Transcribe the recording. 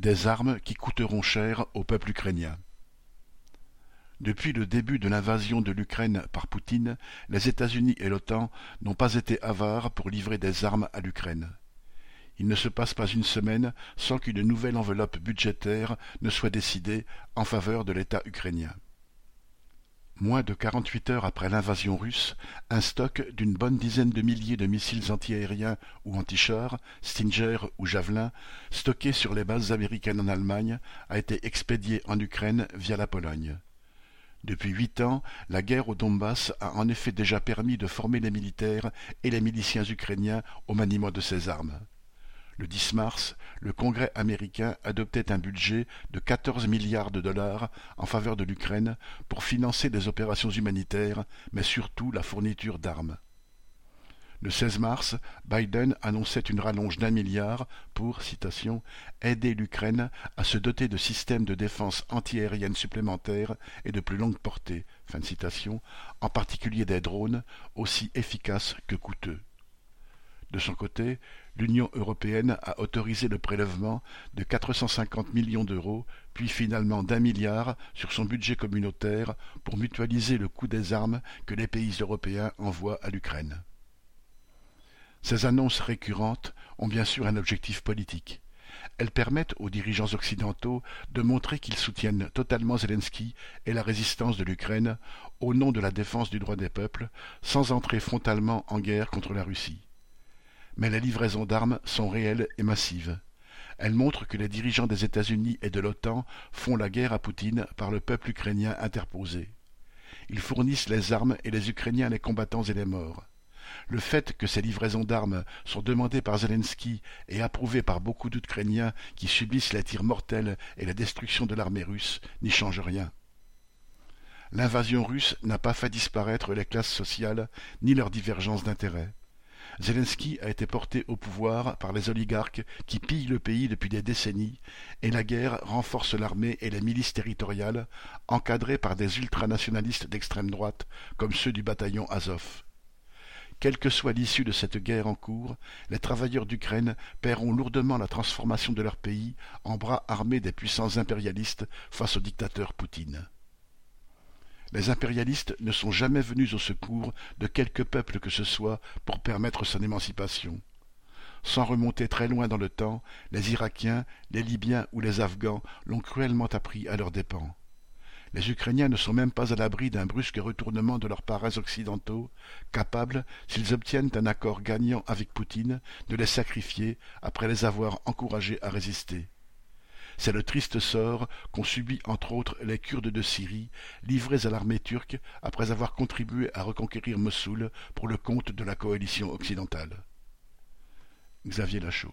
Des armes qui coûteront cher au peuple ukrainien. Depuis le début de l'invasion de l'Ukraine par Poutine, les États-Unis et l'OTAN n'ont pas été avares pour livrer des armes à l'Ukraine. Il ne se passe pas une semaine sans qu'une nouvelle enveloppe budgétaire ne soit décidée en faveur de l'État ukrainien. Moins de quarante-huit heures après l'invasion russe, un stock d'une bonne dizaine de milliers de missiles antiaériens ou antichars, Stinger ou Javelin, stockés sur les bases américaines en Allemagne, a été expédié en Ukraine via la Pologne. Depuis huit ans, la guerre au Donbass a en effet déjà permis de former les militaires et les miliciens ukrainiens au maniement de ces armes. Le 10 mars, le Congrès américain adoptait un budget de 14 milliards de dollars en faveur de l'Ukraine pour financer des opérations humanitaires, mais surtout la fourniture d'armes. Le 16 mars, Biden annonçait une rallonge d'un milliard pour, citation, aider l'Ukraine à se doter de systèmes de défense antiaérienne supplémentaires et de plus longue portée, en particulier des drones, aussi efficaces que coûteux. De son côté, l'Union européenne a autorisé le prélèvement de 450 millions d'euros, puis finalement d'un milliard sur son budget communautaire pour mutualiser le coût des armes que les pays européens envoient à l'Ukraine. Ces annonces récurrentes ont bien sûr un objectif politique. Elles permettent aux dirigeants occidentaux de montrer qu'ils soutiennent totalement Zelensky et la résistance de l'Ukraine au nom de la défense du droit des peuples, sans entrer frontalement en guerre contre la Russie mais les livraisons d'armes sont réelles et massives. Elles montrent que les dirigeants des États-Unis et de l'OTAN font la guerre à Poutine par le peuple ukrainien interposé. Ils fournissent les armes et les Ukrainiens les combattants et les morts. Le fait que ces livraisons d'armes sont demandées par Zelensky et approuvées par beaucoup d'Ukrainiens qui subissent les tirs mortels et la destruction de l'armée russe n'y change rien. L'invasion russe n'a pas fait disparaître les classes sociales ni leurs divergences d'intérêts. Zelensky a été porté au pouvoir par les oligarques qui pillent le pays depuis des décennies, et la guerre renforce l'armée et les milices territoriales, encadrées par des ultranationalistes d'extrême droite, comme ceux du bataillon Azov. Quelle que soit l'issue de cette guerre en cours, les travailleurs d'Ukraine paieront lourdement la transformation de leur pays en bras armés des puissances impérialistes face au dictateur Poutine les impérialistes ne sont jamais venus au secours de quelque peuple que ce soit pour permettre son émancipation. Sans remonter très loin dans le temps, les Irakiens, les Libyens ou les Afghans l'ont cruellement appris à leurs dépens. Les Ukrainiens ne sont même pas à l'abri d'un brusque retournement de leurs parrains occidentaux, capables, s'ils obtiennent un accord gagnant avec Poutine, de les sacrifier après les avoir encouragés à résister. C'est le triste sort qu'ont subi entre autres les Kurdes de Syrie, livrés à l'armée turque après avoir contribué à reconquérir Mossoul pour le compte de la coalition occidentale. Xavier Lachaud